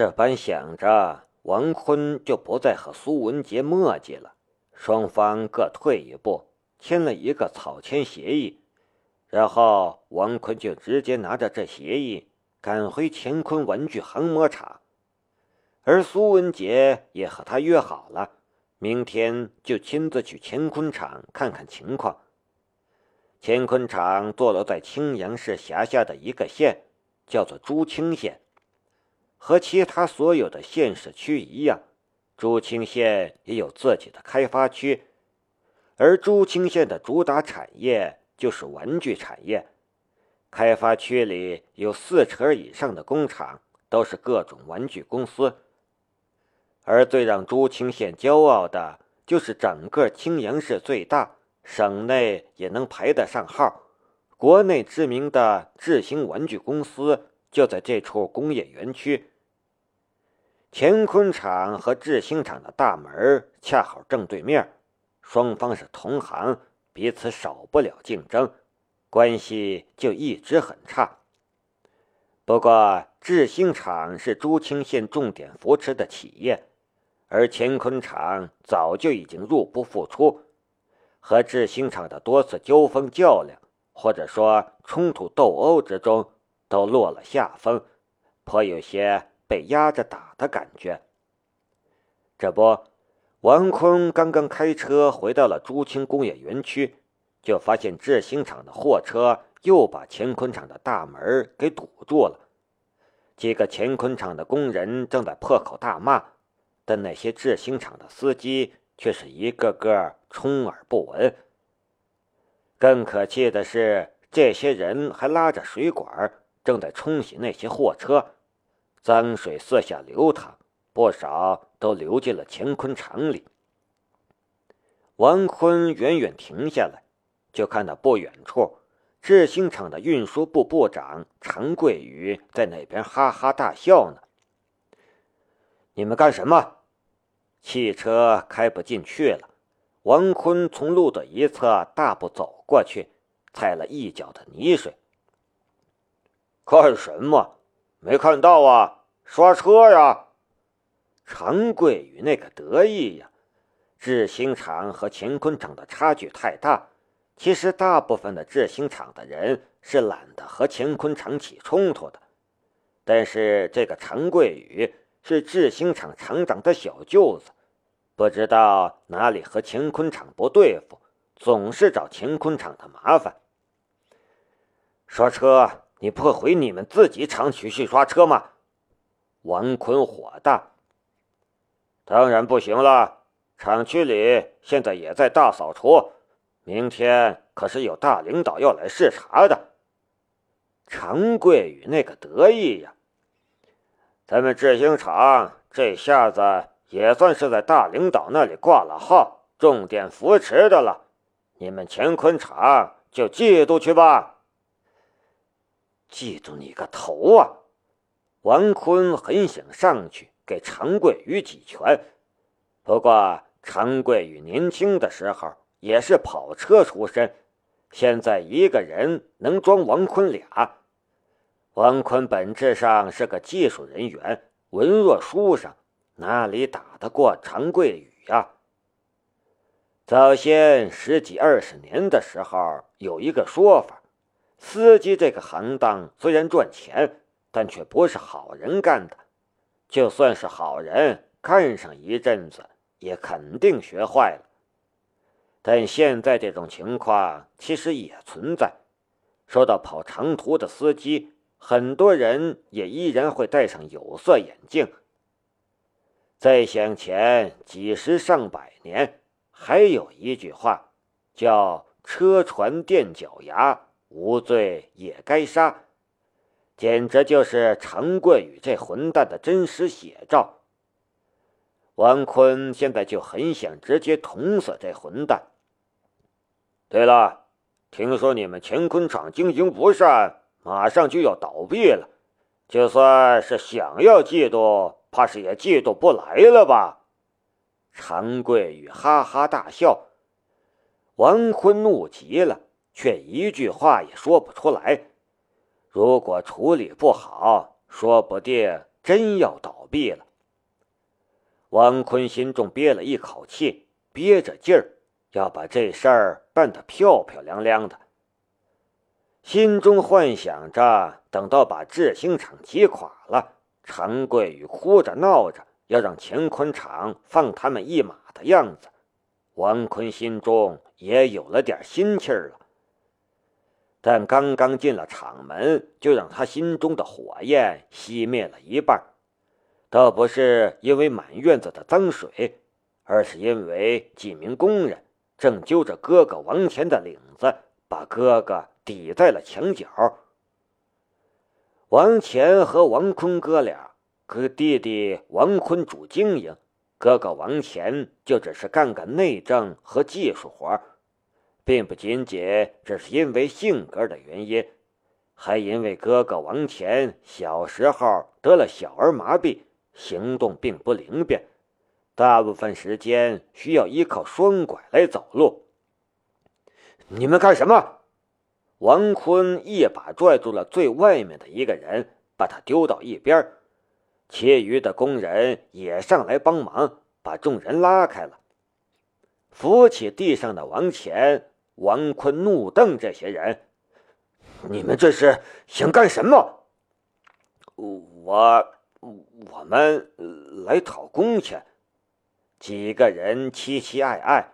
这般想着，王坤就不再和苏文杰磨叽了，双方各退一步，签了一个草签协议。然后王坤就直接拿着这协议赶回乾坤玩具航模厂，而苏文杰也和他约好了，明天就亲自去乾坤厂看看情况。乾坤厂坐落在青阳市辖下的一个县，叫做朱清县。和其他所有的县市区一样，朱清县也有自己的开发区，而朱清县的主打产业。就是玩具产业，开发区里有四成以上的工厂都是各种玩具公司。而最让朱清县骄傲的，就是整个青阳市最大、省内也能排得上号、国内知名的智兴玩具公司就在这处工业园区。乾坤厂和智兴厂的大门恰好正对面，双方是同行。彼此少不了竞争，关系就一直很差。不过，智兴厂是朱清县重点扶持的企业，而乾坤厂早就已经入不敷出，和智兴厂的多次纠纷较量，或者说冲突斗殴之中，都落了下风，颇有些被压着打的感觉。这不。王坤刚刚开车回到了朱清工业园区，就发现智兴厂的货车又把乾坤厂的大门给堵住了。几个乾坤厂的工人正在破口大骂，但那些智兴厂的司机却是一个个充耳不闻。更可气的是，这些人还拉着水管，正在冲洗那些货车，脏水四下流淌。不少都流进了乾坤厂里。王坤远远停下来，就看到不远处智兴厂的运输部部长陈桂宇在那边哈哈大笑呢。你们干什么？汽车开不进去了。王坤从路的一侧大步走过去，踩了一脚的泥水。干什么？没看到啊？刷车呀！常贵宇那个得意呀！智兴厂和乾坤厂的差距太大。其实大部分的智兴厂的人是懒得和乾坤厂起冲突的，但是这个常贵宇是智兴厂厂长的小舅子，不知道哪里和乾坤厂不对付，总是找乾坤厂的麻烦。刷车，你不会回你们自己厂区去刷车吗？王坤火大。当然不行了，厂区里现在也在大扫除，明天可是有大领导要来视察的。常贵宇那个得意呀，咱们智兴厂这下子也算是在大领导那里挂了号，重点扶持的了。你们乾坤厂就嫉妒去吧。嫉妒你个头啊！王坤很想上去。给常贵宇几拳，不过常贵宇年轻的时候也是跑车出身，现在一个人能装王坤俩。王坤本质上是个技术人员，文弱书生，哪里打得过常贵宇呀？早先十几二十年的时候，有一个说法：司机这个行当虽然赚钱，但却不是好人干的。就算是好人，干上一阵子也肯定学坏了。但现在这种情况其实也存在。说到跑长途的司机，很多人也依然会戴上有色眼镜。再向前几十上百年，还有一句话，叫“车船垫脚牙，无罪也该杀”。简直就是常贵宇这混蛋的真实写照。王坤现在就很想直接捅死这混蛋。对了，听说你们乾坤厂经营不善，马上就要倒闭了。就算是想要嫉妒，怕是也嫉妒不来了吧？常贵宇哈哈大笑。王坤怒极了，却一句话也说不出来。如果处理不好，说不定真要倒闭了。王坤心中憋了一口气，憋着劲儿要把这事儿办得漂漂亮亮的，心中幻想着等到把制兴厂击垮了，陈桂宇哭着闹着要让乾坤厂放他们一马的样子，王坤心中也有了点心气儿了。但刚刚进了厂门，就让他心中的火焰熄灭了一半。倒不是因为满院子的脏水，而是因为几名工人正揪着哥哥王乾的领子，把哥哥抵在了墙角。王乾和王坤哥俩，哥弟弟王坤主经营，哥哥王乾就只是干干内政和技术活并不仅仅只是因为性格的原因，还因为哥哥王乾小时候得了小儿麻痹。行动并不灵便，大部分时间需要依靠双拐来走路。你们干什么？王坤一把拽住了最外面的一个人，把他丢到一边。其余的工人也上来帮忙，把众人拉开了。扶起地上的王乾，王坤怒瞪这些人：“你们这是想干什么？”我。我们来讨工钱，几个人期期爱爱。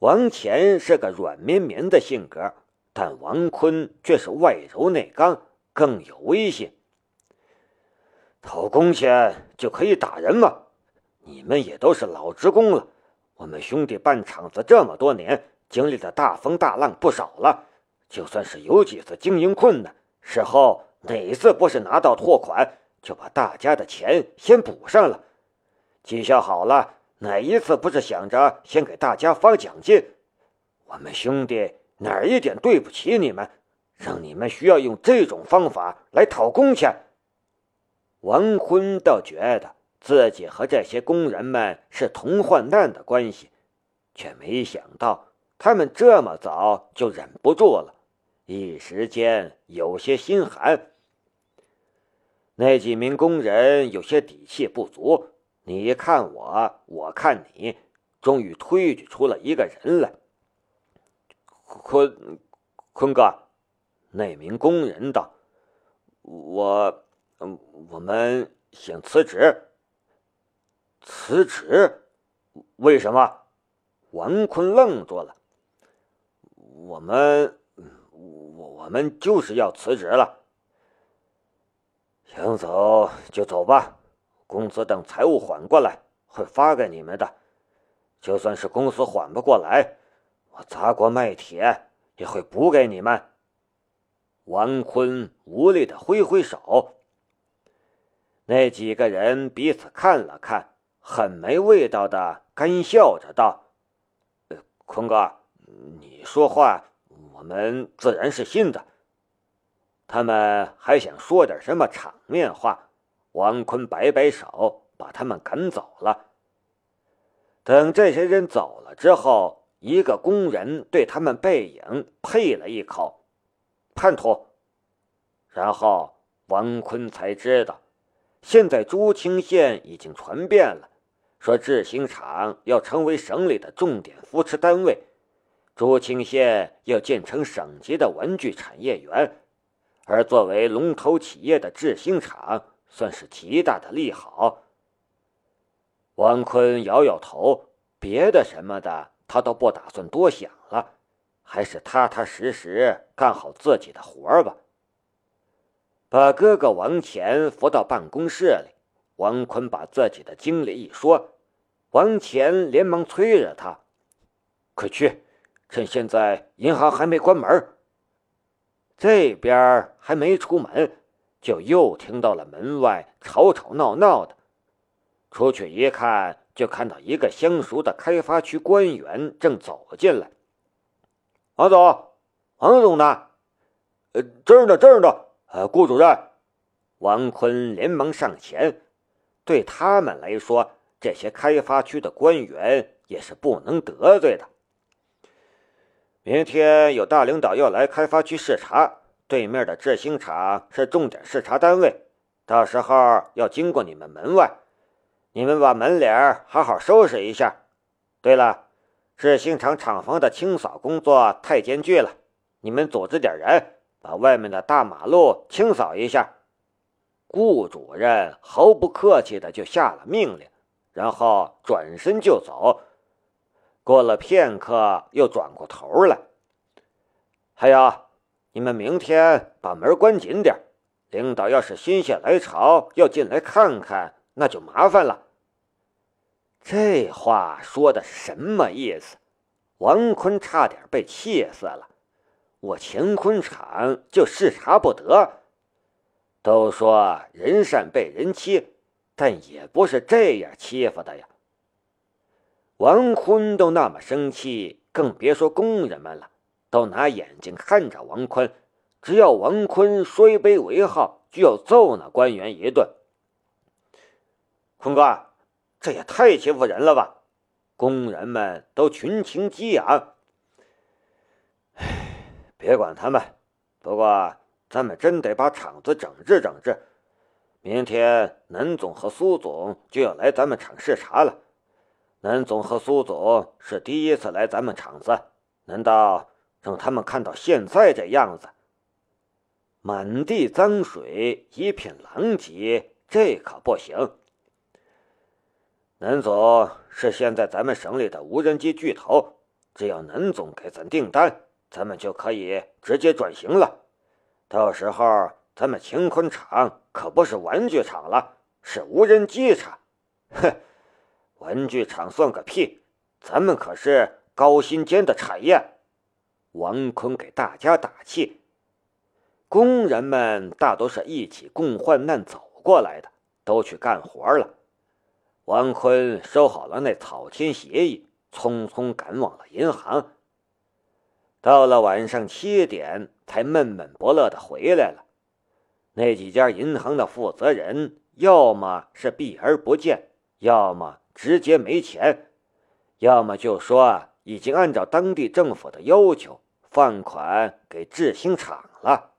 王乾是个软绵绵的性格，但王坤却是外柔内刚，更有威信。讨工钱就可以打人吗？你们也都是老职工了，我们兄弟办厂子这么多年，经历的大风大浪不少了。就算是有几次经营困难，事后哪次不是拿到货款？就把大家的钱先补上了，绩效好了，哪一次不是想着先给大家发奖金？我们兄弟哪一点对不起你们，让你们需要用这种方法来讨工钱？王坤倒觉得自己和这些工人们是同患难的关系，却没想到他们这么早就忍不住了，一时间有些心寒。那几名工人有些底气不足，你看我，我看你，终于推举出了一个人来。坤，坤哥，那名工人道：“我，我们想辞职。辞职？为什么？”王坤愣住了。我们，我我们就是要辞职了。想走就走吧，工资等财务缓过来会发给你们的。就算是公司缓不过来，我砸锅卖铁也会补给你们。王坤无力的挥挥手。那几个人彼此看了看，很没味道的干笑着道：“坤哥，你说话我们自然是信的。”他们还想说点什么场面话，王坤摆摆手，把他们赶走了。等这些人走了之后，一个工人对他们背影呸了一口：“叛徒。”然后王坤才知道，现在朱清县已经传遍了，说制兴厂要成为省里的重点扶持单位，朱清县要建成省级的文具产业园。而作为龙头企业的制兴厂，算是极大的利好。王坤摇摇头，别的什么的他都不打算多想了，还是踏踏实实干好自己的活儿吧。把哥哥王乾扶到办公室里，王坤把自己的经历一说，王乾连忙催着他：“快去，趁现在银行还没关门。”这边还没出门，就又听到了门外吵吵闹闹的。出去一看，就看到一个相熟的开发区官员正走进来。王总，王总呢？呃，这儿呢，这儿呢。呃，顾主任。王坤连忙上前。对他们来说，这些开发区的官员也是不能得罪的。明天有大领导要来开发区视察，对面的制兴厂是重点视察单位。到时候要经过你们门外，你们把门脸好好收拾一下。对了，制兴厂厂房的清扫工作太艰巨了，你们组织点人，把外面的大马路清扫一下。顾主任毫不客气的就下了命令，然后转身就走。过了片刻，又转过头来：“还有，你们明天把门关紧点。领导要是心血来潮要进来看看，那就麻烦了。”这话说的什么意思？王坤差点被气死了。我乾坤厂就视察不得？都说人善被人欺，但也不是这样欺负的呀。王坤都那么生气，更别说工人们了，都拿眼睛看着王坤。只要王坤说一杯为号，就要揍那官员一顿。坤哥，这也太欺负人了吧！工人们都群情激昂。唉，别管他们，不过。咱们真得把厂子整治整治。明天南总和苏总就要来咱们厂视察了。南总和苏总是第一次来咱们厂子，难道让他们看到现在这样子？满地脏水，一片狼藉，这可不行。南总是现在咱们省里的无人机巨头，只要南总给咱订单，咱们就可以直接转型了。到时候，咱们乾坤厂可不是玩具厂了，是无人机厂。哼，文具厂算个屁，咱们可是高薪尖的产业。王坤给大家打气。工人们大都是一起共患难走过来的，都去干活了。王坤收好了那草签协议，匆匆赶往了银行。到了晚上七点。才闷闷不乐的回来了。那几家银行的负责人，要么是避而不见，要么直接没钱，要么就说已经按照当地政府的要求放款给制兴厂了。